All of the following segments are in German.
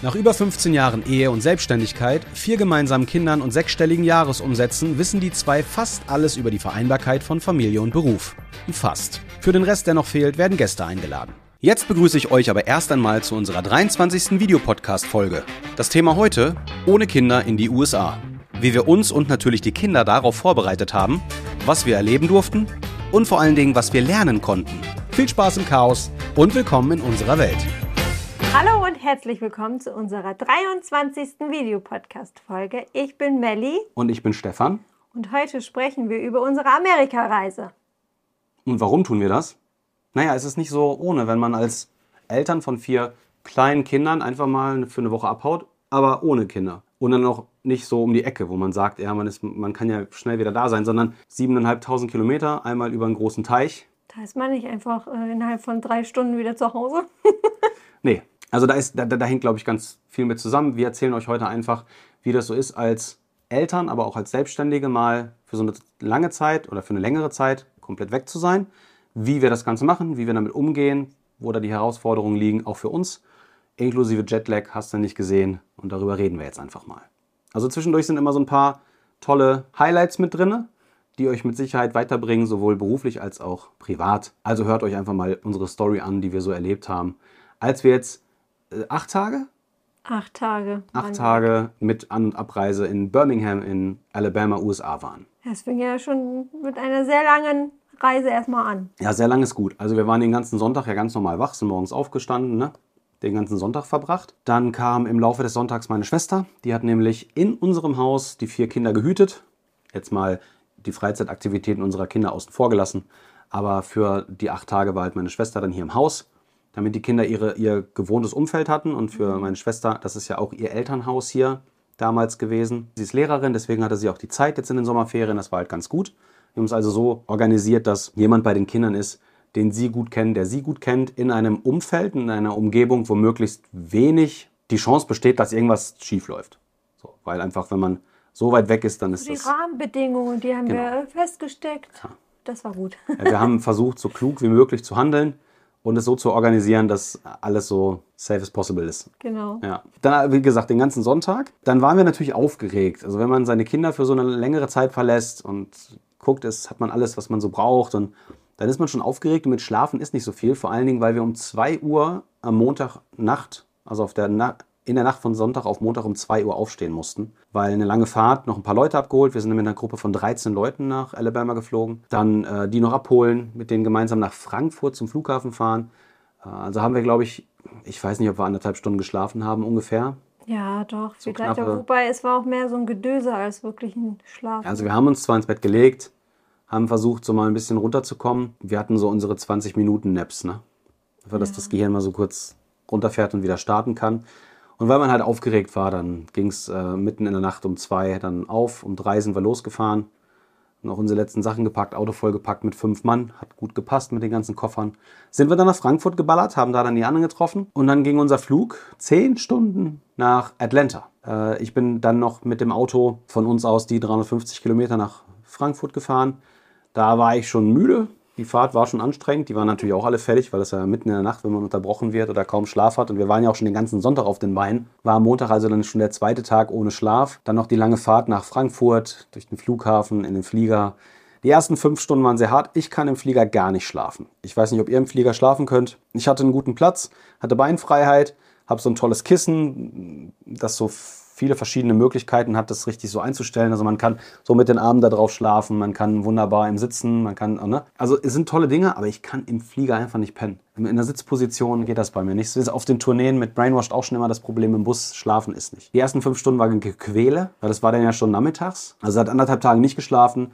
Nach über 15 Jahren Ehe und Selbstständigkeit, vier gemeinsamen Kindern und sechsstelligen Jahresumsätzen wissen die zwei fast alles über die Vereinbarkeit von Familie und Beruf. Fast. Für den Rest, der noch fehlt, werden Gäste eingeladen. Jetzt begrüße ich euch aber erst einmal zu unserer 23. Videopodcast-Folge. Das Thema heute: Ohne Kinder in die USA. Wie wir uns und natürlich die Kinder darauf vorbereitet haben, was wir erleben durften und vor allen Dingen, was wir lernen konnten. Viel Spaß im Chaos und willkommen in unserer Welt. Hallo und herzlich willkommen zu unserer 23. Videopodcast-Folge. Ich bin Melli Und ich bin Stefan. und heute sprechen wir über unsere Amerikareise. Und warum tun wir das? Naja, es ist nicht so ohne, wenn man als Eltern von vier kleinen Kindern einfach mal für eine Woche abhaut, aber ohne Kinder. Und dann auch nicht so um die Ecke, wo man sagt, ja, man, ist, man kann ja schnell wieder da sein, sondern 7.500 Kilometer, einmal über einen großen Teich. Da ist man nicht einfach äh, innerhalb von drei Stunden wieder zu Hause. Nee, also da, ist, da, da hängt, glaube ich, ganz viel mit zusammen. Wir erzählen euch heute einfach, wie das so ist, als Eltern, aber auch als Selbstständige mal für so eine lange Zeit oder für eine längere Zeit komplett weg zu sein. Wie wir das Ganze machen, wie wir damit umgehen, wo da die Herausforderungen liegen, auch für uns. Inklusive Jetlag hast du nicht gesehen und darüber reden wir jetzt einfach mal. Also zwischendurch sind immer so ein paar tolle Highlights mit drin, die euch mit Sicherheit weiterbringen, sowohl beruflich als auch privat. Also hört euch einfach mal unsere Story an, die wir so erlebt haben. Als wir jetzt äh, acht Tage, Acht Tage. acht Tage mit An- und Abreise in Birmingham in Alabama, USA waren. Es fing ja schon mit einer sehr langen Reise erstmal an. Ja, sehr lang ist gut. Also wir waren den ganzen Sonntag ja ganz normal wach, sind morgens aufgestanden, ne? den ganzen Sonntag verbracht. Dann kam im Laufe des Sonntags meine Schwester. Die hat nämlich in unserem Haus die vier Kinder gehütet. Jetzt mal die Freizeitaktivitäten unserer Kinder außen vor gelassen. Aber für die acht Tage war halt meine Schwester dann hier im Haus, damit die Kinder ihre, ihr gewohntes Umfeld hatten. Und für meine Schwester, das ist ja auch ihr Elternhaus hier damals gewesen. Sie ist Lehrerin, deswegen hatte sie auch die Zeit jetzt in den Sommerferien. Das war halt ganz gut. Wir haben es also so organisiert, dass jemand bei den Kindern ist, den sie gut kennen, der sie gut kennt, in einem Umfeld, in einer Umgebung, wo möglichst wenig die Chance besteht, dass irgendwas schief läuft. So, weil einfach, wenn man so weit weg ist, dann ist Die das. Rahmenbedingungen, die haben Genau. wir festgesteckt. Das war gut. Ja, Wir haben versucht, so klug wie möglich zu handeln und es so zu organisieren, dass alles so safe as possible ist. genau. Ja. Dann, wie gesagt, den ganzen Sonntag. Dann waren wir natürlich aufgeregt. Also wenn man seine Kinder für so eine längere Zeit verlässt und guckt, ist, hat man alles, was man so braucht. Und dann ist man schon aufgeregt und mit Schlafen ist nicht so viel. Vor allen Dingen, weil wir um 2 Uhr am Montagnacht, also auf der Na in der Nacht von Sonntag auf Montag um 2 Uhr aufstehen mussten. Weil eine lange Fahrt, noch ein paar Leute abgeholt. Wir sind mit einer Gruppe von 13 Leuten nach Alabama geflogen. Dann äh, die noch abholen, mit denen gemeinsam nach Frankfurt zum Flughafen fahren. Äh, also haben wir, glaube ich, ich weiß nicht, ob wir anderthalb Stunden geschlafen haben ungefähr. Ja, doch. So vielleicht auch, wobei es war auch mehr so ein Gedöse als wirklich ein Schlaf. Also wir haben uns zwar ins Bett gelegt, haben versucht, so mal ein bisschen runterzukommen. Wir hatten so unsere 20 Minuten Naps, ne? Einfach, dass das Gehirn mal so kurz runterfährt und wieder starten kann. Und weil man halt aufgeregt war, dann ging es äh, mitten in der Nacht um zwei dann auf. Um drei sind wir losgefahren. Noch unsere letzten Sachen gepackt, Auto vollgepackt mit fünf Mann. Hat gut gepasst mit den ganzen Koffern. Sind wir dann nach Frankfurt geballert, haben da dann die anderen getroffen. Und dann ging unser Flug zehn Stunden nach Atlanta. Äh, ich bin dann noch mit dem Auto von uns aus die 350 Kilometer nach Frankfurt gefahren. Da war ich schon müde. Die Fahrt war schon anstrengend. Die waren natürlich auch alle fertig, weil das ja mitten in der Nacht, wenn man unterbrochen wird oder kaum Schlaf hat. Und wir waren ja auch schon den ganzen Sonntag auf den Beinen. War am Montag also dann schon der zweite Tag ohne Schlaf. Dann noch die lange Fahrt nach Frankfurt, durch den Flughafen, in den Flieger. Die ersten fünf Stunden waren sehr hart. Ich kann im Flieger gar nicht schlafen. Ich weiß nicht, ob ihr im Flieger schlafen könnt. Ich hatte einen guten Platz, hatte Beinfreiheit, habe so ein tolles Kissen, das so viele verschiedene Möglichkeiten hat, das richtig so einzustellen. Also man kann so mit den Armen da drauf schlafen, man kann wunderbar im Sitzen, man kann, ne? Also es sind tolle Dinge, aber ich kann im Flieger einfach nicht pennen. In der Sitzposition geht das bei mir nicht. Auf den Tourneen mit Brainwashed auch schon immer das Problem im Bus, schlafen ist nicht. Die ersten fünf Stunden waren Gequäle, weil das war dann ja schon nachmittags. Also seit anderthalb Tagen nicht geschlafen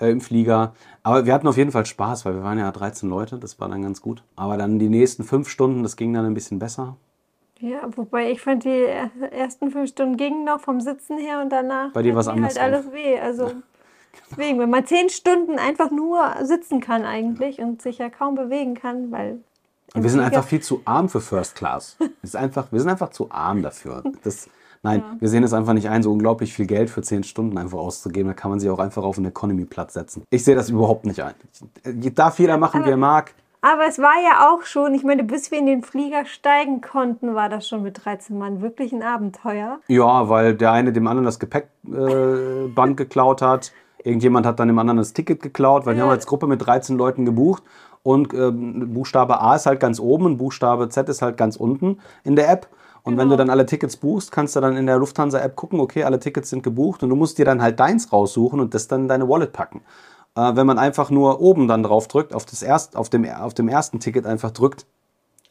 äh, im Flieger. Aber wir hatten auf jeden Fall Spaß, weil wir waren ja 13 Leute, das war dann ganz gut. Aber dann die nächsten fünf Stunden, das ging dann ein bisschen besser. Ja, wobei ich fand, die er- ersten fünf Stunden gingen noch vom Sitzen her und danach Bei dir war's mir halt alles weh. Also Deswegen, wenn man zehn Stunden einfach nur sitzen kann eigentlich und sich ja kaum bewegen kann, weil. Und wir sind einfach viel zu arm für First Class. ist einfach, wir sind einfach zu arm dafür. Das, nein, ja. wir sehen es einfach nicht ein, so unglaublich viel Geld für zehn Stunden einfach auszugeben. Da kann man sich auch einfach auf einen Economy-Platz setzen. Ich sehe das überhaupt nicht ein. Darf jeder machen, wie er mag. Aber es war ja auch schon, ich meine, bis wir in den Flieger steigen konnten, war das schon mit 13 Mann wirklich ein Abenteuer. Ja, weil der eine dem anderen das Gepäckband äh, geklaut hat. Irgendjemand hat dann dem anderen das Ticket geklaut, weil ja. wir haben als Gruppe mit 13 Leuten gebucht. Und äh, Buchstabe A ist halt ganz oben und Buchstabe Z ist halt ganz unten in der App. Und genau. wenn du dann alle Tickets buchst, kannst du dann in der Lufthansa-App gucken, okay, alle Tickets sind gebucht und du musst dir dann halt deins raussuchen und das dann in deine Wallet packen. Äh, wenn man einfach nur oben dann drauf drückt, auf, das erst, auf, dem, auf dem ersten Ticket einfach drückt,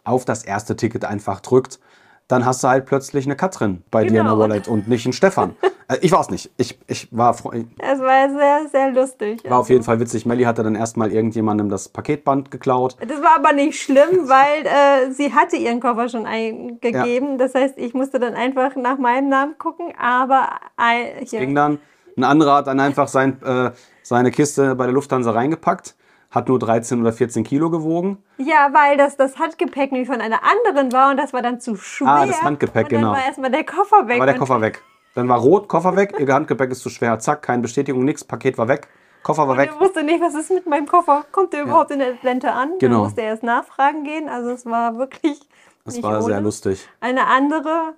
auf das erste Ticket einfach drückt, dann hast du halt plötzlich eine Katrin bei genau. dir in der genau. Wallet und nicht einen Stefan. äh, ich weiß nicht. Ich, ich war Es war sehr, sehr lustig. War also. auf jeden Fall witzig. Melly hatte dann erstmal irgendjemandem das Paketband geklaut. Das war aber nicht schlimm, weil äh, sie hatte ihren Koffer schon eingegeben. Ja. Das heißt, ich musste dann einfach nach meinem Namen gucken, aber äh, ging dann. Ein anderer hat dann einfach sein, äh, seine Kiste bei der Lufthansa reingepackt hat nur 13 oder 14 Kilo gewogen. Ja, weil das das Handgepäck nämlich von einer anderen war und das war dann zu schwer. Ah, das Handgepäck, und dann genau. war erstmal der Koffer weg. War der Koffer weg. Dann war rot, Koffer weg, ihr Handgepäck ist zu schwer. Zack, keine Bestätigung, nichts, Paket war weg. Koffer war und weg. Ich wusste nicht, was ist mit meinem Koffer? Kommt der ja. überhaupt in Atlanta an? Genau. Dann musste er erst nachfragen gehen. Also es war wirklich. Das war ohne. sehr lustig. Eine andere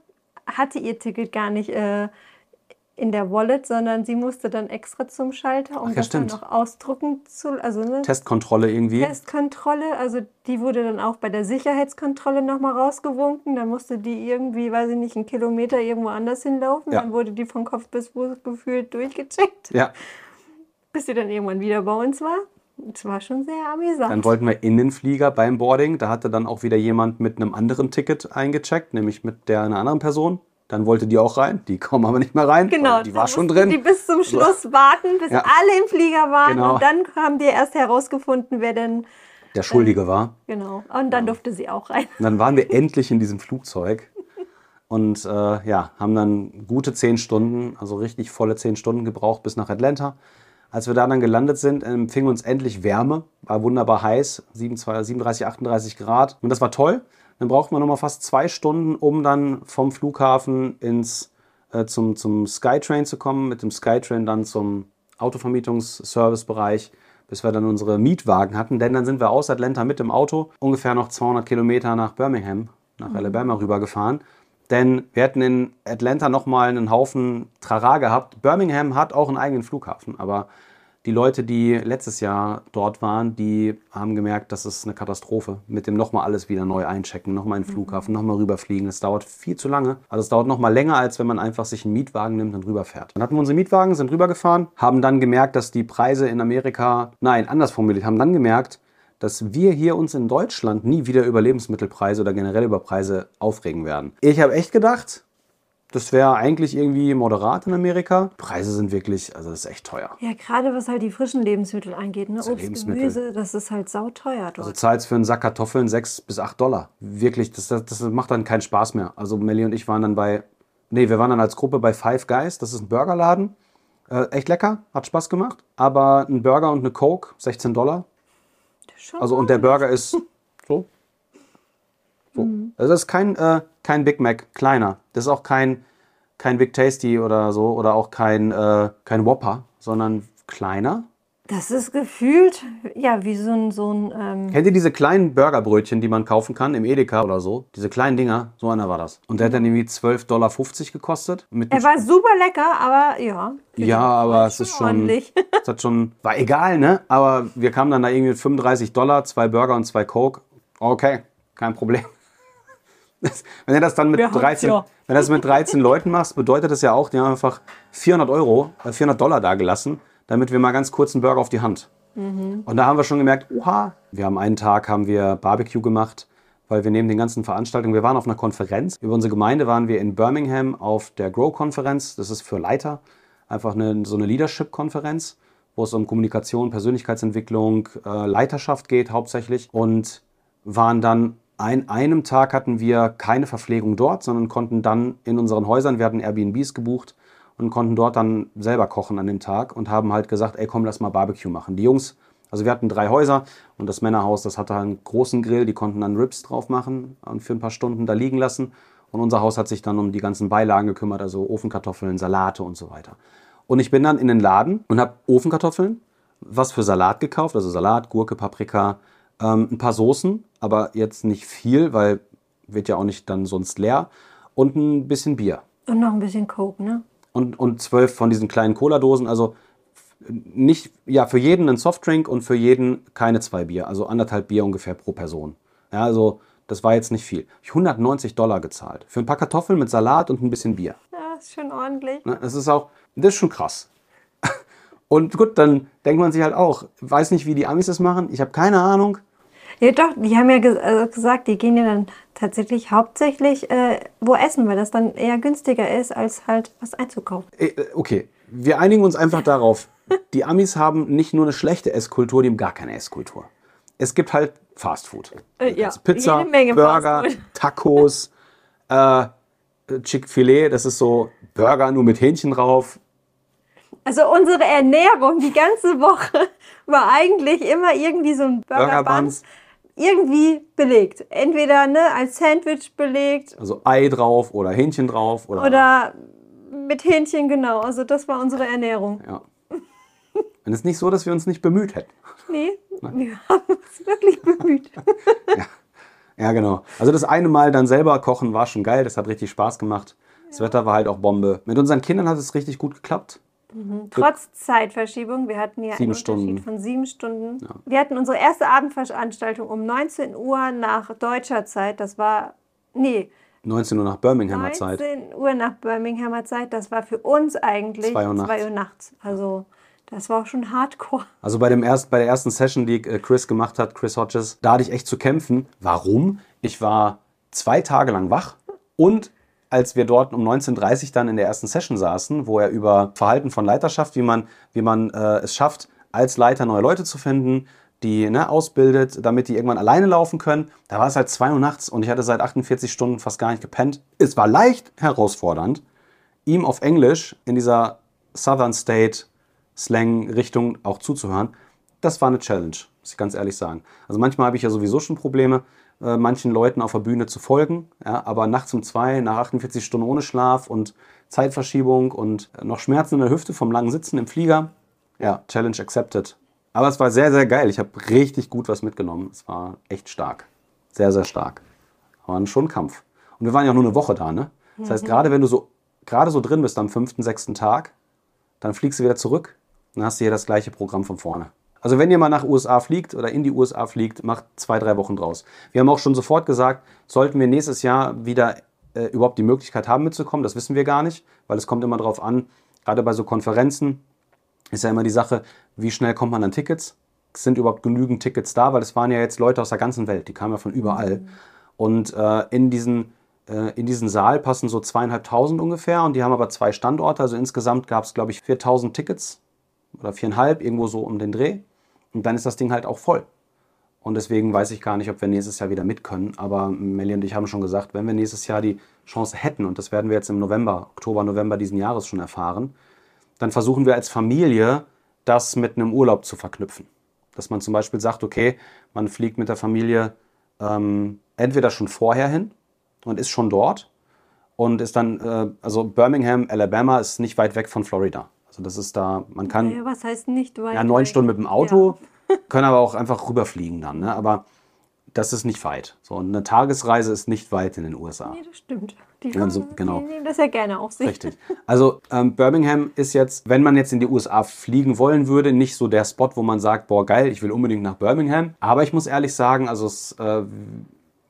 hatte ihr Ticket gar nicht äh, in der Wallet, sondern sie musste dann extra zum Schalter, um Ach, ja, das stimmt. dann noch ausdrucken zu, also ne, Testkontrolle irgendwie. Testkontrolle, also die wurde dann auch bei der Sicherheitskontrolle nochmal rausgewunken. Dann musste die irgendwie, weiß ich nicht, einen Kilometer irgendwo anders hinlaufen. Ja. Dann wurde die von Kopf bis Fuß gefühlt durchgecheckt. Ja. Bis sie dann irgendwann wieder bei uns war. Es war schon sehr amüsant. Dann wollten wir in den Flieger beim Boarding. Da hatte dann auch wieder jemand mit einem anderen Ticket eingecheckt, nämlich mit der einer anderen Person. Dann wollte die auch rein. Die kommen aber nicht mehr rein. Genau. Die war schon drin. Die bis zum Schluss warten, bis ja. alle im Flieger waren. Genau. Und dann haben die erst herausgefunden, wer denn der Schuldige äh, war. Genau. Und dann ja. durfte sie auch rein. Und dann waren wir endlich in diesem Flugzeug und äh, ja, haben dann gute zehn Stunden, also richtig volle zehn Stunden gebraucht bis nach Atlanta. Als wir da dann gelandet sind, empfing uns endlich Wärme, war wunderbar heiß, 37, 38 Grad und das war toll. Dann braucht man nochmal fast zwei Stunden, um dann vom Flughafen ins, äh, zum, zum Skytrain zu kommen, mit dem Skytrain dann zum Autovermietungsservicebereich, bis wir dann unsere Mietwagen hatten. Denn dann sind wir aus Atlanta mit dem Auto ungefähr noch 200 Kilometer nach Birmingham, nach mhm. Alabama rübergefahren. Denn wir hätten in Atlanta nochmal einen Haufen Trara gehabt. Birmingham hat auch einen eigenen Flughafen, aber die Leute, die letztes Jahr dort waren, die haben gemerkt, das ist eine Katastrophe. Mit dem nochmal alles wieder neu einchecken, nochmal in den Flughafen, nochmal rüberfliegen. Das dauert viel zu lange. Also es dauert nochmal länger, als wenn man einfach sich einen Mietwagen nimmt und rüberfährt. Dann hatten wir unsere Mietwagen, sind rübergefahren, haben dann gemerkt, dass die Preise in Amerika, nein, anders formuliert, haben dann gemerkt, dass wir hier uns in Deutschland nie wieder über Lebensmittelpreise oder generell über Preise aufregen werden. Ich habe echt gedacht, das wäre eigentlich irgendwie moderat in Amerika. Preise sind wirklich, also das ist echt teuer. Ja, gerade was halt die frischen Lebensmittel angeht. Ne? Obst, Gemüse, das ist halt sauteuer dort. Also zahlst für einen Sack Kartoffeln 6 bis 8 Dollar. Wirklich, das, das, das macht dann keinen Spaß mehr. Also Melly und ich waren dann bei, nee, wir waren dann als Gruppe bei Five Guys. Das ist ein Burgerladen. Äh, echt lecker, hat Spaß gemacht. Aber ein Burger und eine Coke, 16 Dollar. Also und der Burger ist so. Mhm. Also das ist kein, äh, kein Big Mac, kleiner. Das ist auch kein, kein Big Tasty oder so oder auch kein, äh, kein Whopper, sondern kleiner. Das ist gefühlt, ja, wie so ein. So ein ähm Kennt ihr diese kleinen Burgerbrötchen, die man kaufen kann im Edeka oder so? Diese kleinen Dinger, so einer war das. Und der hat dann irgendwie 12,50 Dollar gekostet. er war super lecker, aber ja. Ja, aber es ist schon. Ordentlich. Es hat schon. War egal, ne? Aber wir kamen dann da irgendwie mit 35 Dollar, zwei Burger und zwei Coke. Okay, kein Problem. Wenn du das dann mit 13, ja. wenn das mit 13 Leuten machst, bedeutet das ja auch, die haben einfach 400 Euro, 400 äh, Dollar da gelassen, damit wir mal ganz kurz einen Burger auf die Hand. Mhm. Und da haben wir schon gemerkt, oha, wir haben einen Tag haben wir Barbecue gemacht, weil wir neben den ganzen Veranstaltungen, wir waren auf einer Konferenz. Über unsere Gemeinde waren wir in Birmingham auf der Grow-Konferenz. Das ist für Leiter einfach eine, so eine Leadership-Konferenz, wo es um Kommunikation, Persönlichkeitsentwicklung, äh, Leiterschaft geht hauptsächlich. Und waren dann an einem Tag hatten wir keine Verpflegung dort, sondern konnten dann in unseren Häusern, wir hatten Airbnbs gebucht und konnten dort dann selber kochen an dem Tag und haben halt gesagt, ey komm, lass mal Barbecue machen. Die Jungs, also wir hatten drei Häuser und das Männerhaus, das hatte einen großen Grill, die konnten dann Ribs drauf machen und für ein paar Stunden da liegen lassen. Und unser Haus hat sich dann um die ganzen Beilagen gekümmert, also Ofenkartoffeln, Salate und so weiter. Und ich bin dann in den Laden und habe Ofenkartoffeln, was für Salat gekauft, also Salat, Gurke, Paprika, ähm, ein paar Soßen, aber jetzt nicht viel, weil wird ja auch nicht dann sonst leer. Und ein bisschen Bier. Und noch ein bisschen Coke, ne? Und, und zwölf von diesen kleinen Cola-Dosen. Also nicht, ja, für jeden ein Softdrink und für jeden keine zwei Bier. Also anderthalb Bier ungefähr pro Person. Ja, also das war jetzt nicht viel. Ich 190 Dollar gezahlt. Für ein paar Kartoffeln mit Salat und ein bisschen Bier. Ja, ist schon ordentlich. Ne, Das ist auch, das ist schon krass. Und gut, dann denkt man sich halt auch, weiß nicht, wie die Amis das machen. Ich habe keine Ahnung. Ja, doch, die haben ja ges äh, gesagt, die gehen ja dann tatsächlich hauptsächlich äh, wo essen, weil das dann eher günstiger ist, als halt was einzukaufen. Äh, Okay, wir einigen uns einfach darauf. Die Amis haben nicht nur eine schlechte Esskultur, die haben gar keine Esskultur. Es gibt halt Fastfood. Äh, ja, Pizza, Burger. Tacos, äh, Chick-fil-A, das ist so Burger nur mit Hähnchen drauf. Also unsere Ernährung die ganze Woche war eigentlich immer irgendwie so ein Burger Burger Buns, irgendwie belegt. Entweder ne, als Sandwich belegt also Ei drauf oder Hähnchen drauf. Oder, oder mit Hähnchen, genau. Also das war unsere Ernährung. Ja. Und es ist nicht so, dass wir uns nicht bemüht hätten. Nee, wir haben uns wirklich bemüht. Ja, genau. Also das eine Mal dann selber kochen war schon geil, das hat richtig Spaß gemacht. Das Wetter war halt auch Bombe. Mit unseren Kindern hat es richtig gut geklappt. Trotz Zeitverschiebung, wir hatten ja Sieben einen Unterschied Stunden. von sieben Stunden. Wir hatten unsere erste Abendveranstaltung um 19 Uhr nach deutscher Zeit. Das war, nee, 19 Uhr nach Birminghamer Zeit. 19 Uhr nach Birminghamer Zeit. Das war für uns eigentlich Zwei Uhr nachts. 2 Uhr nachts. Also das war auch schon hardcore. Also bei, dem erst, bei der ersten Session, die äh, Chris gemacht hat, Chris Hodges, da hatte ich echt zu kämpfen. Warum? Ich war zwei Tage lang wach und als wir dort um 19.30 Uhr dann in der ersten Session saßen, wo er über Verhalten von Leiterschaft, wie man, wie man äh, es schafft, als Leiter neue Leute zu finden, die ne, ausbildet, damit die irgendwann alleine laufen können. Da war es halt 2 Uhr nachts und ich hatte seit 48 Stunden fast gar nicht gepennt. Es war leicht herausfordernd, ihm auf Englisch in dieser Southern State Slang-Richtung auch zuzuhören. Das war eine Challenge, muss ich ganz ehrlich sagen. Also manchmal habe ich ja sowieso schon Probleme, äh, manchen Leuten auf der Bühne zu folgen. Ja, aber nachts um zwei, nach 48 Stunden ohne Schlaf und Zeitverschiebung und noch Schmerzen in der Hüfte vom langen Sitzen im Flieger. Ja, Challenge accepted. Aber es war sehr, sehr geil. Ich habe richtig gut was mitgenommen. Es war echt stark. Sehr, sehr stark. War schon ein Kampf. Und wir waren ja auch nur eine Woche da, ne? Das heißt, gerade wenn du so, gerade so drin bist am fünften, sechsten Tag, dann fliegst du wieder zurück. Dann hast du hier das gleiche Programm von vorne. Also wenn ihr mal nach USA fliegt oder in die USA fliegt, macht zwei, drei Wochen draus. Wir haben auch schon sofort gesagt, sollten wir nächstes Jahr wieder äh, überhaupt die Möglichkeit haben mitzukommen, das wissen wir gar nicht, weil es kommt immer darauf an, gerade bei so Konferenzen ist ja immer die Sache, wie schnell kommt man an Tickets? Sind überhaupt genügend Tickets da? Weil es waren ja jetzt Leute aus der ganzen Welt, die kamen ja von überall. Und äh, in, diesen, äh, in diesen Saal passen so zweieinhalbtausend ungefähr und die haben aber zwei Standorte. Also insgesamt gab es, glaube ich, 4000 Tickets oder viereinhalb, irgendwo so um den Dreh. Und dann ist das Ding halt auch voll. Und deswegen weiß ich gar nicht, ob wir nächstes Jahr wieder mit können. Aber Melly und ich haben schon gesagt, wenn wir nächstes Jahr die Chance hätten, und das werden wir jetzt im November, Oktober, November diesen Jahres schon erfahren, dann versuchen wir als Familie das mit einem Urlaub zu verknüpfen. Dass man zum Beispiel sagt, okay, man fliegt mit der Familie ähm, entweder schon vorher hin und ist schon dort und ist dann, äh, also Birmingham, Alabama ist nicht weit weg von Florida. Also das ist da, man kann Ja, was heißt nicht weit ja, neun? Stunden mit dem Auto, können aber auch einfach rüberfliegen dann. Ne? Aber das ist nicht weit. So, eine Tagesreise ist nicht weit in den USA. Nee, das stimmt. Die, Ja, haben, so- genau. die nehmen das ja gerne auf sich. Richtig. Also ähm, Birmingham ist jetzt, wenn man jetzt in die USA fliegen wollen würde, nicht so der Spot, wo man sagt, boah geil, ich will unbedingt nach Birmingham. Aber ich muss ehrlich sagen, also es, äh,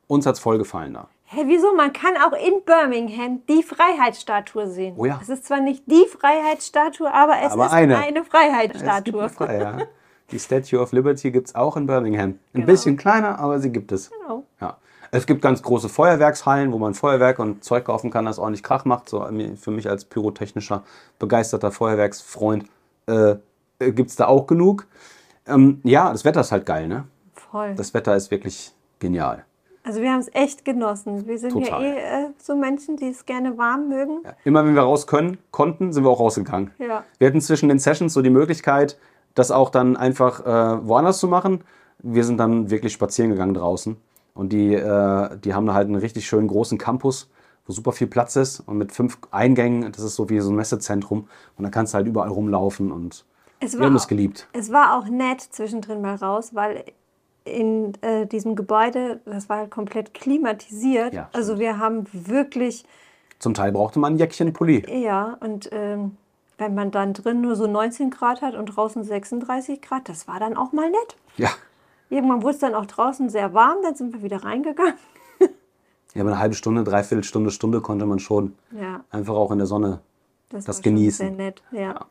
uns hat's voll gefallen da. Hä, wieso? Man kann auch in Birmingham die Freiheitsstatue sehen. Oh ja. Es ist zwar nicht die Freiheitsstatue, aber es Aber ist eine. eine, Es gibt Freiheitsstatue. eine Frei, ja. Die Statue of Liberty gibt's auch in Birmingham. Ein Genau. bisschen kleiner, aber sie gibt es. Genau. Ja. Es gibt ganz große Feuerwerkshallen, wo man Feuerwerk und Zeug kaufen kann, das ordentlich Krach macht. So äh, für mich als pyrotechnischer, begeisterter Feuerwerksfreund äh, gibt es da auch genug. Ähm, ja, das Wetter ist halt geil, ne? Voll. Das Wetter ist wirklich genial. Also wir haben es echt genossen. Wir sind Total. ja eh äh, so Menschen, die es gerne warm mögen. Ja. Immer wenn wir raus können, konnten, sind wir auch rausgegangen. Ja. Wir hatten zwischen den Sessions so die Möglichkeit, das auch dann einfach äh, woanders zu machen. Wir sind dann wirklich spazieren gegangen draußen. Und die, äh, die haben da halt einen richtig schönen großen Campus, wo super viel Platz ist und mit fünf Eingängen. Das ist so wie so ein Messezentrum. Und da kannst du halt überall rumlaufen und Es wir war, haben es geliebt. es war auch nett zwischendrin mal raus, weil in äh, diesem Gebäude, das war halt komplett klimatisiert. Ja, also wir haben wirklich, Zum Teil brauchte man ein Jäckchen Pulli. ja, und ähm, wenn man dann drin nur so 19 Grad hat und draußen 36 Grad, das war dann auch mal nett. Ja. Irgendwann wurde es dann auch draußen sehr warm, dann sind wir wieder reingegangen. Ja, aber eine halbe Stunde, dreiviertel Stunde, Stunde konnte man schon Ja, einfach auch in der Sonne das, Das genießen. Sehr nett, ja.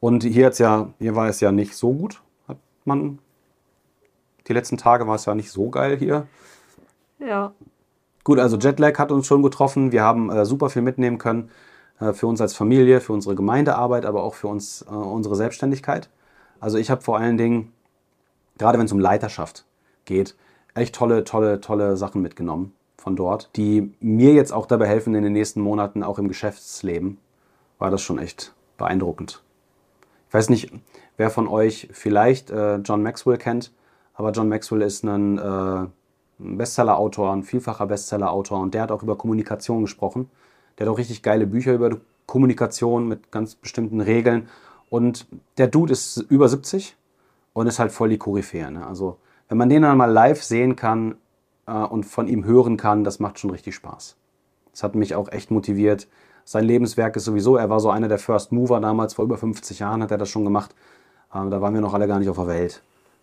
Und hier, hat's ja, hier war es ja nicht so gut. Hat man. Die letzten Tage war es ja nicht so geil hier. Ja, Gut, also Jetlag hat uns schon getroffen. Wir haben äh, super viel mitnehmen können äh, für uns als Familie, für unsere Gemeindearbeit, aber auch für uns äh, unsere Selbstständigkeit. Also ich habe vor allen Dingen, gerade wenn es um Leiterschaft geht, echt tolle, tolle, tolle Sachen mitgenommen von dort, die mir jetzt auch dabei helfen in den nächsten Monaten, auch im Geschäftsleben. War das schon echt beeindruckend. Ich weiß nicht, wer von euch vielleicht äh, John Maxwell kennt, aber John Maxwell ist ein, äh, Bestseller-Autor, ein vielfacher Bestseller-Autor und der hat auch über Kommunikation gesprochen. Der hat auch richtig geile Bücher über Kommunikation mit ganz bestimmten Regeln. Und der Dude ist über 70 und ist halt voll die Koryphäe. Ne? Also, wenn man den dann mal live sehen kann äh, und von ihm hören kann, das macht schon richtig Spaß. Das hat mich auch echt motiviert. Sein Lebenswerk ist sowieso, er war so einer der First Mover damals, vor über 50 Jahren hat er das schon gemacht. Ähm, da waren wir noch alle gar nicht auf der Welt.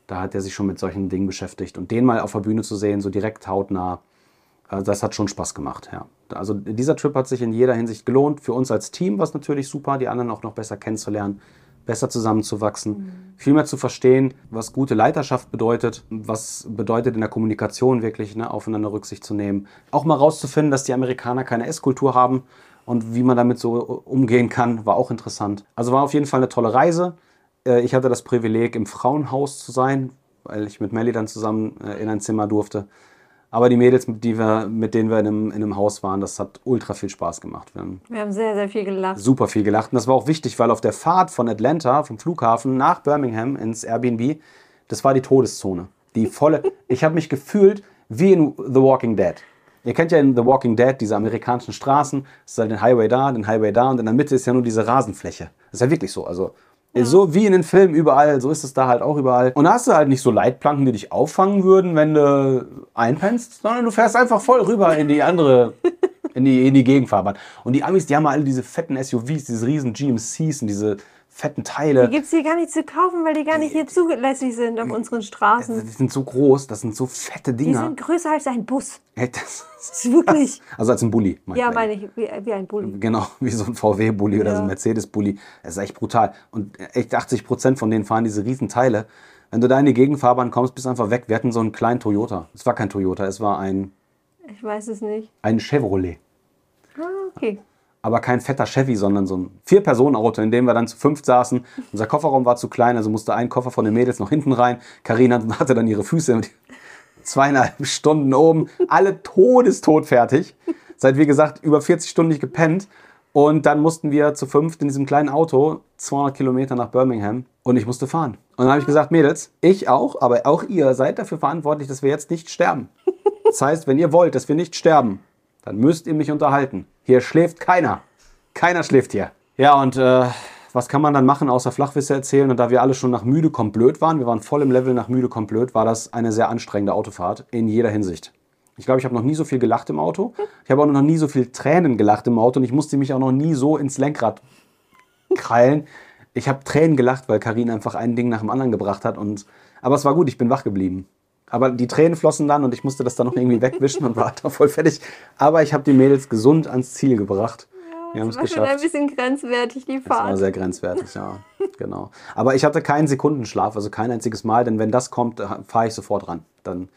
Da hat er sich schon mit solchen Dingen beschäftigt. Und den mal auf der Bühne zu sehen, so direkt hautnah, äh, das hat schon Spaß gemacht. Ja. Also dieser Trip hat sich in jeder Hinsicht gelohnt. Für uns als Team war es natürlich super, die anderen auch noch besser kennenzulernen, besser zusammenzuwachsen, viel mehr zu verstehen, was gute Leiterschaft bedeutet, was bedeutet in der Kommunikation wirklich, ne, aufeinander Rücksicht zu nehmen. Auch mal rauszufinden, dass die Amerikaner keine Esskultur haben und wie man damit so umgehen kann, war auch interessant. Also war auf jeden Fall eine tolle Reise. Äh, Ich hatte das Privileg, im Frauenhaus zu sein, weil ich mit Melly dann zusammen äh, in ein Zimmer durfte. Aber die Mädels, mit, die wir, mit denen wir in einem, in einem Haus waren, das hat ultra viel Spaß gemacht. Wir haben wir haben sehr, sehr viel gelacht. super viel gelacht. Und das war auch wichtig, weil auf der Fahrt von Atlanta, vom Flughafen nach Birmingham ins Airbnb, das war die Todeszone. Die volle. Ich habe mich gefühlt wie in The Walking Dead. Ihr kennt ja in The Walking Dead diese amerikanischen Straßen. Es ist halt den Highway da, den Highway da und in der Mitte ist ja nur diese Rasenfläche. Das ist ja wirklich so. Also so wie in den Filmen überall, so ist es da halt auch überall. Und da hast du halt nicht so Leitplanken, die dich auffangen würden, wenn du einpennst, sondern du fährst einfach voll rüber in die andere, in die, in die Gegenfahrbahn. Und die Amis, die haben alle diese fetten SUVs, diese riesen GMCs und diese fetten Teile. Die gibt es hier gar nicht zu kaufen, weil die gar nicht hier zulässig sind auf unseren Straßen. Die sind so groß, das sind so fette Die Dinger. sind größer als ein Bus. Ey, das Das ist wirklich. also als ein Bulli. Ja, ich. meine ich, wie, wie ein Bulli. Genau, wie so ein VW-Bulli oder so ein Ja. Mercedes-Bulli. Das ist echt brutal. Und echt 80 Prozent von denen fahren diese riesen Teile. Wenn du da in die Gegenfahrbahn kommst, bist du einfach weg. Wir hatten so einen kleinen Toyota. Es war kein Toyota, es war ein, Ich weiß es nicht. ein Chevrolet. Ah, okay. Aber kein fetter Chevy, sondern so ein Vier-Personen-Auto, in dem wir dann zu fünft saßen. Unser Kofferraum war zu klein, also musste ein Koffer von den Mädels noch hinten rein. Karina hatte dann ihre Füße mit zweieinhalb Stunden oben, alle todestot fertig. Seit, wie gesagt, über 40 Stunden nicht gepennt. Und dann mussten wir zu fünft in diesem kleinen Auto 200 Kilometer nach Birmingham und ich musste fahren. Und dann habe ich gesagt, Mädels, ich auch, aber auch ihr seid dafür verantwortlich, dass wir jetzt nicht sterben. Das heißt, wenn ihr wollt, dass wir nicht sterben, dann müsst ihr mich unterhalten. Hier schläft keiner. Keiner schläft hier. Ja, und äh, was kann man dann machen, außer Flachwisse erzählen? Und da wir alle schon nach müde kommt blöd waren, wir waren voll im Level nach müde kommt blöd, war das eine sehr anstrengende Autofahrt in jeder Hinsicht. Ich glaube, ich habe noch nie so viel gelacht im Auto. Ich habe auch noch nie so viel Tränen gelacht im Auto und ich musste mich auch noch nie so ins Lenkrad krallen. Ich habe Tränen gelacht, weil Karin einfach ein Ding nach dem anderen gebracht hat. Und, aber es war gut, ich bin wach geblieben. Aber die Tränen flossen dann und ich musste das dann noch irgendwie wegwischen und war da voll fertig. Aber ich habe die Mädels gesund ans Ziel gebracht. Wir haben es Das war schon ein geschafft. bisschen grenzwertig, die Das war Fahrt. sehr grenzwertig, ja. Genau. Aber ich hatte keinen Sekundenschlaf, also kein einziges Mal, denn wenn das kommt, fahre ich sofort ran. Dann,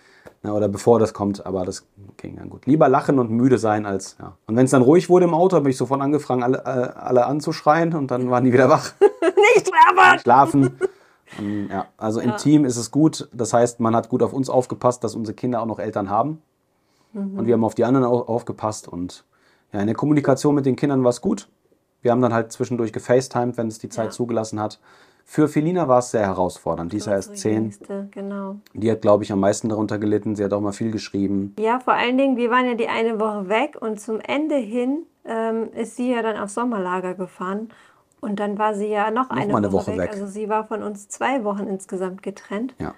na, oder bevor das kommt, aber das ging dann gut. Lieber lachen und müde sein als, ja. Und wenn es dann ruhig wurde im Auto, habe ich sofort angefangen, alle, äh, alle anzuschreien und dann waren die wieder wach. Nicht aber! Schlafen. Ähm, ja, also im Team ist es gut. Das heißt, man hat gut auf uns aufgepasst, dass unsere Kinder auch noch Eltern haben. Mhm. Und wir haben auf die anderen aufgepasst. Und ja, in der Kommunikation mit den Kindern war es gut. Wir haben dann halt zwischendurch gefacetimed, wenn es die Zeit ja. zugelassen hat. Für Felina war es sehr herausfordernd. Die ist ja erst zehn. Genau. Die hat, glaube ich, am meisten darunter gelitten. Sie hat auch mal viel geschrieben. Ja, vor allen Dingen, wir waren ja die eine Woche weg und zum Ende hin ähm, ist sie ja dann aufs Sommerlager gefahren. Und dann war sie ja noch, noch eine, eine, Woche, Woche weg. weg. Also sie war von uns zwei Wochen insgesamt getrennt. Ja.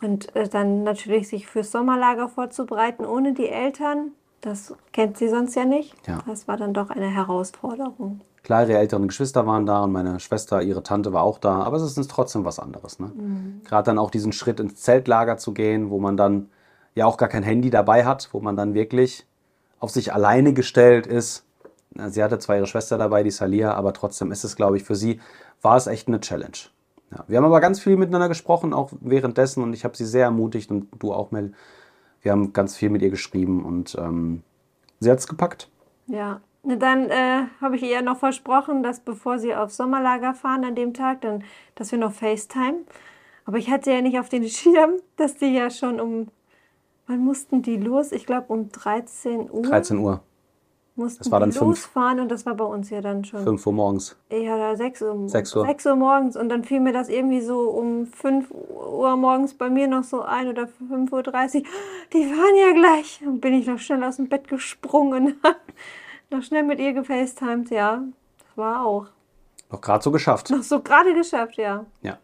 Und äh, dann natürlich sich fürs Sommerlager vorzubereiten ohne die Eltern, das kennt sie sonst ja nicht. Ja. Das war dann doch eine Herausforderung. Klar, ihre älteren Geschwister waren da und meine Schwester, ihre Tante war auch da, aber es ist trotzdem was anderes. Ne? Mhm. Gerade dann auch diesen Schritt ins Zeltlager zu gehen, wo man dann ja auch gar kein Handy dabei hat, wo man dann wirklich auf sich alleine gestellt ist. Sie hatte zwar ihre Schwester dabei, die Salia, aber trotzdem ist es, glaube ich, für sie war es echt eine Challenge. Ja, wir haben aber ganz viel miteinander gesprochen, auch währenddessen, und ich habe sie sehr ermutigt und du auch, Mel. Wir haben ganz viel mit ihr geschrieben und ähm, sie hat es gepackt. Ja, dann äh, habe ich ihr noch versprochen, dass bevor sie aufs Sommerlager fahren an dem Tag, dann, dass wir noch FaceTime. Aber ich hatte ja nicht auf den Schirm, dass die ja schon um, wann mussten die los? Ich glaube um 13 Uhr. 13 Uhr. Mussten das war dann losfahren und das war bei uns ja dann schon. 5 Uhr morgens. Ja, 6 Uhr. 6 Uhr. 6 Uhr morgens und dann fiel mir das irgendwie so um 5 Uhr morgens bei mir noch so ein oder 5.30 Uhr. Die waren ja gleich. Dann bin ich noch schnell aus dem Bett gesprungen. noch schnell mit ihr gefacetimed, ja. Das war auch. Noch gerade so geschafft. Noch so gerade geschafft, ja. Ja.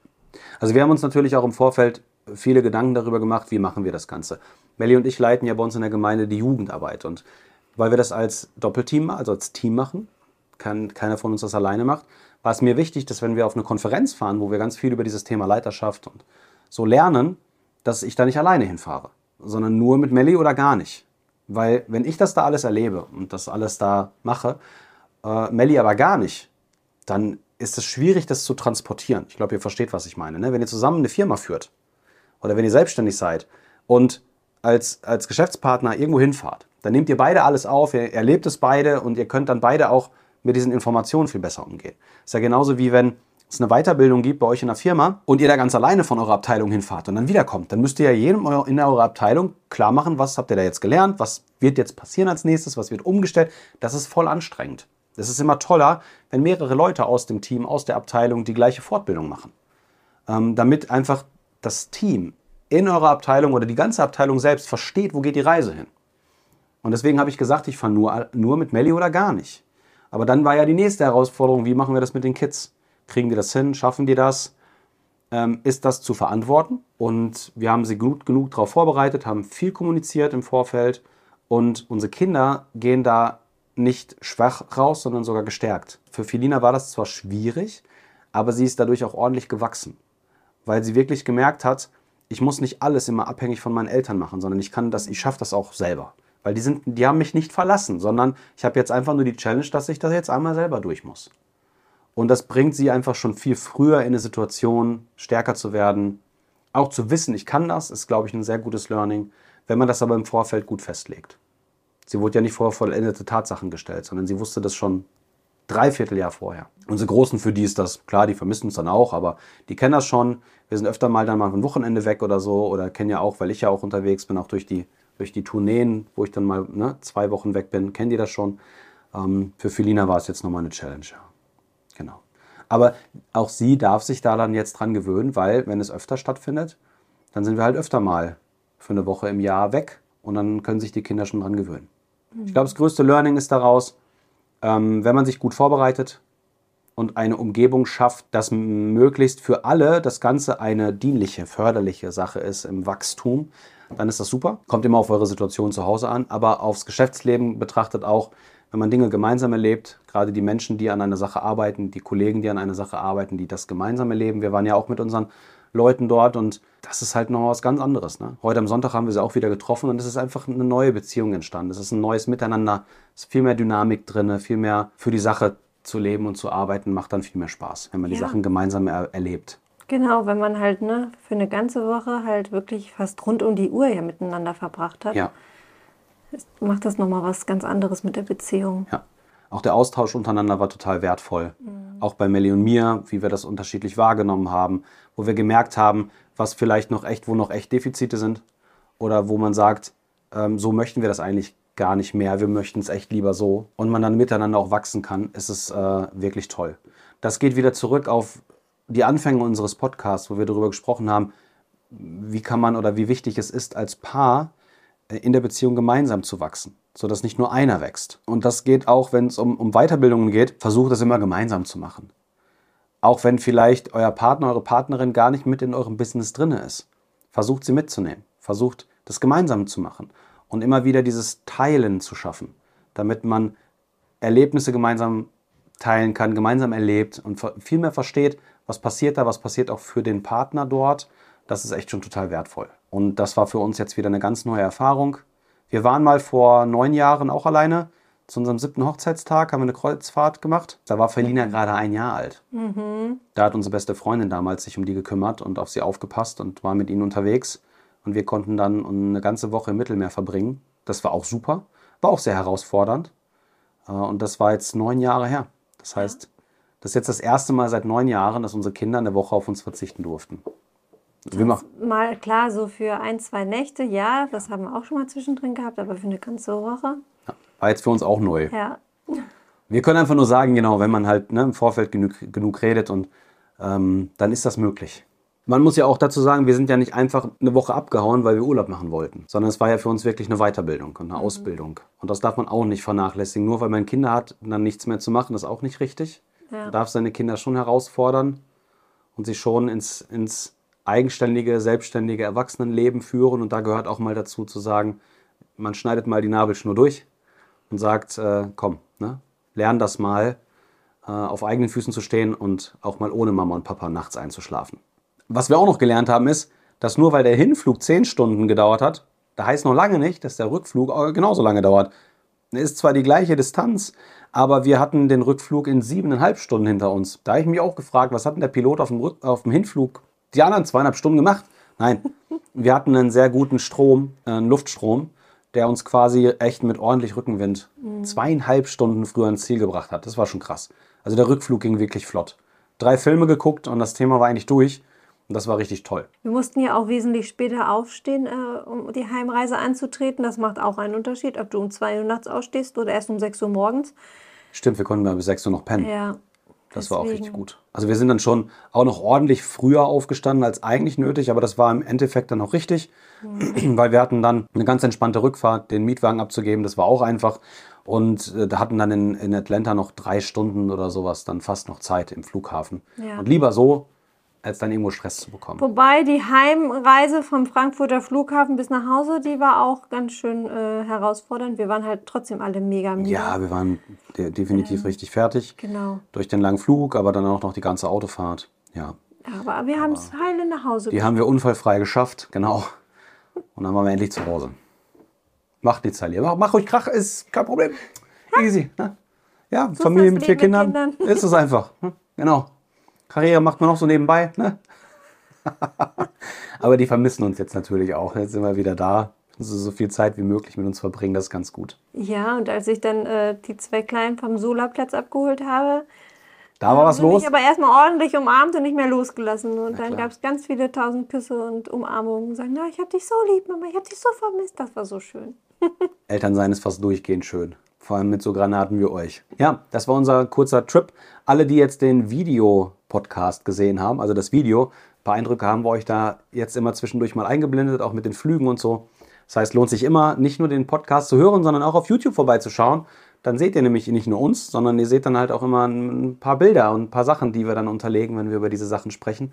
Also wir haben uns natürlich auch im Vorfeld viele Gedanken darüber gemacht, wie machen wir das Ganze. Melli und ich leiten ja bei uns in der Gemeinde die Jugendarbeit und weil wir das als Doppelteam, also als Team machen, kann, keiner von uns das alleine macht, war es mir wichtig, dass wenn wir auf eine Konferenz fahren, wo wir ganz viel über dieses Thema Leiterschaft und so lernen, dass ich da nicht alleine hinfahre, sondern nur mit Melli oder gar nicht. Weil wenn ich das da alles erlebe und das alles da mache, äh, Melli aber gar nicht, dann ist es schwierig, das zu transportieren. Ich glaube, ihr versteht, was ich meine. Ne? Wenn ihr zusammen eine Firma führt oder wenn ihr selbstständig seid und als, als Geschäftspartner irgendwo hinfahrt, dann nehmt ihr beide alles auf, ihr erlebt es beide und ihr könnt dann beide auch mit diesen Informationen viel besser umgehen. Ist ja genauso wie wenn es eine Weiterbildung gibt bei euch in der Firma und ihr da ganz alleine von eurer Abteilung hinfahrt und dann wiederkommt, dann müsst ihr ja jedem in eurer Abteilung klar machen, was habt ihr da jetzt gelernt, was wird jetzt passieren als nächstes, was wird umgestellt. Das ist voll anstrengend. Es ist immer toller, wenn mehrere Leute aus dem Team, aus der Abteilung die gleiche Fortbildung machen. Ähm, damit einfach das Team in eurer Abteilung oder die ganze Abteilung selbst versteht, wo geht die Reise hin. Und deswegen habe ich gesagt, ich fahre nur, nur mit Melli oder gar nicht. Aber dann war ja die nächste Herausforderung, wie machen wir das mit den Kids? Kriegen die das hin? Schaffen die das? Ähm, ist das zu verantworten? Und wir haben sie gut genug darauf vorbereitet, haben viel kommuniziert im Vorfeld. Und unsere Kinder gehen da nicht schwach raus, sondern sogar gestärkt. Für Felina war das zwar schwierig, aber sie ist dadurch auch ordentlich gewachsen, weil sie wirklich gemerkt hat, ich muss nicht alles immer abhängig von meinen Eltern machen, sondern ich kann das, ich schaffe das auch selber. Weil die, sind, die haben mich nicht verlassen, sondern ich habe jetzt einfach nur die Challenge, dass ich das jetzt einmal selber durch muss. Und das bringt sie einfach schon viel früher in eine Situation, stärker zu werden. Auch zu wissen, ich kann das, ist, glaube ich, ein sehr gutes Learning, wenn man das aber im Vorfeld gut festlegt. Sie wurde ja nicht vor vollendete Tatsachen gestellt, sondern sie wusste das schon dreiviertel Jahr vorher. Unsere Großen, für die ist das klar, die vermissen uns dann auch, aber die kennen das schon. Wir sind öfter mal dann mal ein Wochenende weg oder so oder kennen ja auch, weil ich ja auch unterwegs bin, auch durch die durch die Tourneen, wo ich dann mal ne, zwei Wochen weg bin, kennt ihr das schon. Ähm, für Felina war es jetzt nochmal eine Challenge. Ja. Genau. Aber auch sie darf sich da dann jetzt dran gewöhnen, weil wenn es öfter stattfindet, dann sind wir halt öfter mal für eine Woche im Jahr weg und dann können sich die Kinder schon dran gewöhnen. Ich glaube, das größte Learning ist daraus, ähm, wenn man sich gut vorbereitet und eine Umgebung schafft, dass möglichst für alle das Ganze eine dienliche, förderliche Sache ist im Wachstum, dann ist das super. Kommt immer auf eure Situation zu Hause an, aber aufs Geschäftsleben betrachtet auch, wenn man Dinge gemeinsam erlebt, gerade die Menschen, die an einer Sache arbeiten, die Kollegen, die an einer Sache arbeiten, die das gemeinsam erleben. Wir waren ja auch mit unseren Leuten dort und das ist halt noch was ganz anderes. Ne? Heute am Sonntag haben wir sie auch wieder getroffen und es ist einfach eine neue Beziehung entstanden. Es ist ein neues Miteinander, es ist viel mehr Dynamik drin, viel mehr für die Sache zu leben und zu arbeiten, macht dann viel mehr Spaß, wenn man ja. die Sachen gemeinsam er erlebt. Genau, wenn man halt ne, für eine ganze Woche halt wirklich fast rund um die Uhr ja miteinander verbracht hat, ja. macht das nochmal was ganz anderes mit der Beziehung. Ja. Auch der Austausch untereinander war total wertvoll. Mhm. Auch bei Melly und mir, wie wir das unterschiedlich wahrgenommen haben, wo wir gemerkt haben, was vielleicht noch echt, wo noch echt Defizite sind. Oder wo man sagt, ähm, so möchten wir das eigentlich gar nicht mehr. Wir möchten es echt lieber so. Und man dann miteinander auch wachsen kann, ist es äh, wirklich toll. Das geht wieder zurück auf die Anfänge unseres Podcasts, wo wir darüber gesprochen haben, wie kann man oder wie wichtig es ist, als Paar in der Beziehung gemeinsam zu wachsen, sodass nicht nur einer wächst. Und das geht auch, wenn es um, um Weiterbildungen geht, versucht es immer gemeinsam zu machen. Auch wenn vielleicht euer Partner, eure Partnerin gar nicht mit in eurem Business drin ist. Versucht sie mitzunehmen. Versucht das gemeinsam zu machen. Und immer wieder dieses Teilen zu schaffen, damit man Erlebnisse gemeinsam teilen kann, gemeinsam erlebt und viel mehr versteht, was passiert da, was passiert auch für den Partner dort. Das ist echt schon total wertvoll. Und das war für uns jetzt wieder eine ganz neue Erfahrung. Wir waren mal vor neun Jahren auch alleine. Zu unserem siebten Hochzeitstag haben wir eine Kreuzfahrt gemacht. Da war Felina gerade ein Jahr alt. Mhm. Da hat unsere beste Freundin damals sich um die gekümmert und auf sie aufgepasst und war mit ihnen unterwegs. Und wir konnten dann eine ganze Woche im Mittelmeer verbringen. Das war auch super. War auch sehr herausfordernd. Äh, und das war jetzt neun Jahre her. Das heißt, das ist jetzt das erste Mal seit neun Jahren, dass unsere Kinder eine Woche auf uns verzichten durften. Machen mal klar, so für ein, zwei Nächte, ja, das haben wir auch schon mal zwischendrin gehabt, aber für eine ganze Woche. Ja, war jetzt für uns auch neu. Ja. Wir können einfach nur sagen, genau, wenn man halt ne, im Vorfeld genug, genug redet und ähm, dann ist das möglich. Man muss ja auch dazu sagen, wir sind ja nicht einfach eine Woche abgehauen, weil wir Urlaub machen wollten, sondern es war ja für uns wirklich eine Weiterbildung und eine mhm. Ausbildung. Und das darf man auch nicht vernachlässigen. Nur weil man Kinder hat, dann nichts mehr zu machen, ist auch nicht richtig. Ja. Man darf seine Kinder schon herausfordern und sie schon ins, ins eigenständige, selbstständige Erwachsenenleben führen. Und da gehört auch mal dazu zu sagen, man schneidet mal die Nabelschnur durch und sagt, äh, komm, ne, lern das mal, äh, auf eigenen Füßen zu stehen und auch mal ohne Mama und Papa nachts einzuschlafen. Was wir auch noch gelernt haben, ist, dass nur weil der Hinflug zehn Stunden gedauert hat, da heißt noch lange nicht, dass der Rückflug genauso lange dauert. Ist zwar die gleiche Distanz, aber wir hatten den Rückflug in siebeneinhalb Stunden hinter uns. Da habe ich mich auch gefragt, was hat denn der Pilot auf dem, Rück auf dem Hinflug die anderen zweieinhalb Stunden gemacht? Nein, wir hatten einen sehr guten Strom, äh, einen Luftstrom, der uns quasi echt mit ordentlich Rückenwind mhm. zweieinhalb Stunden früher ins Ziel gebracht hat. Das war schon krass. Also der Rückflug ging wirklich flott. Drei Filme geguckt und das Thema war eigentlich durch. Und das war richtig toll. Wir mussten ja auch wesentlich später aufstehen, äh, um die Heimreise anzutreten. Das macht auch einen Unterschied, ob du um 2 Uhr nachts ausstehst oder erst um 6 Uhr morgens. Stimmt, wir konnten mal bis 6 Uhr noch pennen. Ja. Das deswegen. war auch richtig gut. Also wir sind dann schon auch noch ordentlich früher aufgestanden als eigentlich nötig, aber das war im Endeffekt dann auch richtig, mhm. weil wir hatten dann eine ganz entspannte Rückfahrt, den Mietwagen abzugeben, das war auch einfach. Und äh, da hatten dann in, in Atlanta noch drei Stunden oder sowas dann fast noch Zeit im Flughafen. Ja. Und lieber so, als dann irgendwo Stress zu bekommen. Wobei die Heimreise vom Frankfurter Flughafen bis nach Hause, die war auch ganz schön äh, herausfordernd. Wir waren halt trotzdem alle mega müde. Ja, wir waren de definitiv ähm, richtig fertig. Genau. Durch den langen Flug, aber dann auch noch die ganze Autofahrt. Ja. aber wir haben es heile nach Hause Die haben wir unfallfrei geschafft, genau. Und dann waren wir endlich zu Hause. Macht nichts, Sally. Mach, mach ruhig Krach, ist kein Problem. Easy. Ne? Ja, so Familie mit vier Kindern. Kindern. Ist es einfach. Ne? Genau. Karriere macht man noch so nebenbei. Ne? Aber die vermissen uns jetzt natürlich auch. Jetzt sind wir wieder da. Also so viel Zeit wie möglich mit uns verbringen, das ist ganz gut. Ja, und als ich dann äh, die zwei Kleinen vom Solaplatz abgeholt habe, da war was los. Ich aber erstmal ordentlich umarmt und nicht mehr losgelassen. Und dann gab es ganz viele tausend Küsse und Umarmungen. Und sagen, na, ich hab dich so lieb, Mama, ich hab dich so vermisst. Das war so schön. Elternsein ist fast durchgehend schön. Vor allem mit so Granaten wie euch. Ja, das war unser kurzer Trip. Alle, die jetzt den Video-Podcast gesehen haben, also das Video, ein paar Eindrücke haben wir euch da jetzt immer zwischendurch mal eingeblendet, auch mit den Flügen und so. Das heißt, lohnt sich immer, nicht nur den Podcast zu hören, sondern auch auf YouTube vorbeizuschauen. Dann seht ihr nämlich nicht nur uns, sondern ihr seht dann halt auch immer ein paar Bilder und ein paar Sachen, die wir dann unterlegen, wenn wir über diese Sachen sprechen.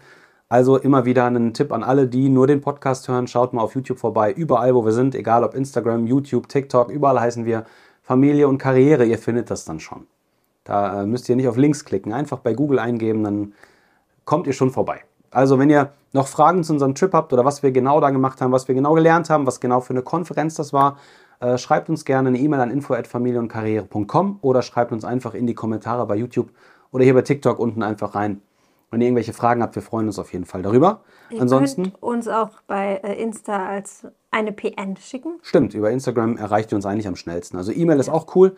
Also immer wieder einen Tipp an alle, die nur den Podcast hören. Schaut mal auf YouTube vorbei, überall, wo wir sind, egal ob Instagram, YouTube, TikTok, überall heißen wir Familie und Karriere, ihr findet das dann schon. Da äh, müsst ihr nicht auf Links klicken, einfach bei Google eingeben, dann kommt ihr schon vorbei. Also wenn ihr noch Fragen zu unserem Trip habt oder was wir genau da gemacht haben, was wir genau gelernt haben, was genau für eine Konferenz das war, äh, schreibt uns gerne eine E-Mail an info@familienkarriere.com oder schreibt uns einfach in die Kommentare bei YouTube oder hier bei TikTok unten einfach rein. Wenn ihr irgendwelche Fragen habt, wir freuen uns auf jeden Fall darüber. Ihr Ansonsten könnt uns auch bei äh, Insta als eine PN schicken. Stimmt, über Instagram erreicht ihr uns eigentlich am schnellsten. Also E-Mail ist auch cool,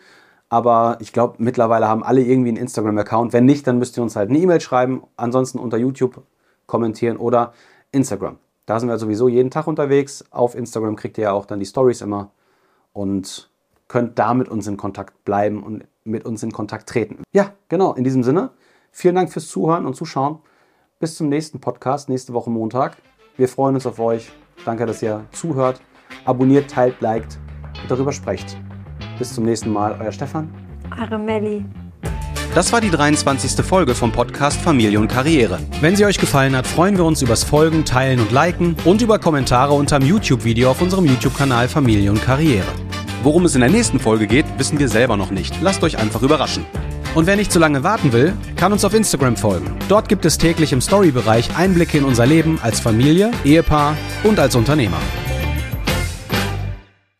aber ich glaube, mittlerweile haben alle irgendwie einen Instagram-Account. Wenn nicht, dann müsst ihr uns halt eine E-Mail schreiben. Ansonsten unter YouTube kommentieren oder Instagram. Da sind wir sowieso jeden Tag unterwegs. Auf Instagram kriegt ihr ja auch dann die Stories immer und könnt da mit uns in Kontakt bleiben und mit uns in Kontakt treten. Ja, genau, in diesem Sinne, vielen Dank fürs Zuhören und Zuschauen. Bis zum nächsten Podcast, nächste Woche Montag. Wir freuen uns auf euch. Danke, dass ihr zuhört. Abonniert, teilt, liked und darüber sprecht. Bis zum nächsten Mal, euer Stefan. Eure Melli. Das war die 23. Folge vom Podcast Familie und Karriere. Wenn sie euch gefallen hat, freuen wir uns übers Folgen, Teilen und Liken und über Kommentare unter dem YouTube-Video auf unserem YouTube-Kanal Familie und Karriere. Worum es in der nächsten Folge geht, wissen wir selber noch nicht. Lasst euch einfach überraschen. Und wer nicht zu lange warten will, kann uns auf Instagram folgen. Dort gibt es täglich im Story-Bereich Einblicke in unser Leben als Familie, Ehepaar und als Unternehmer.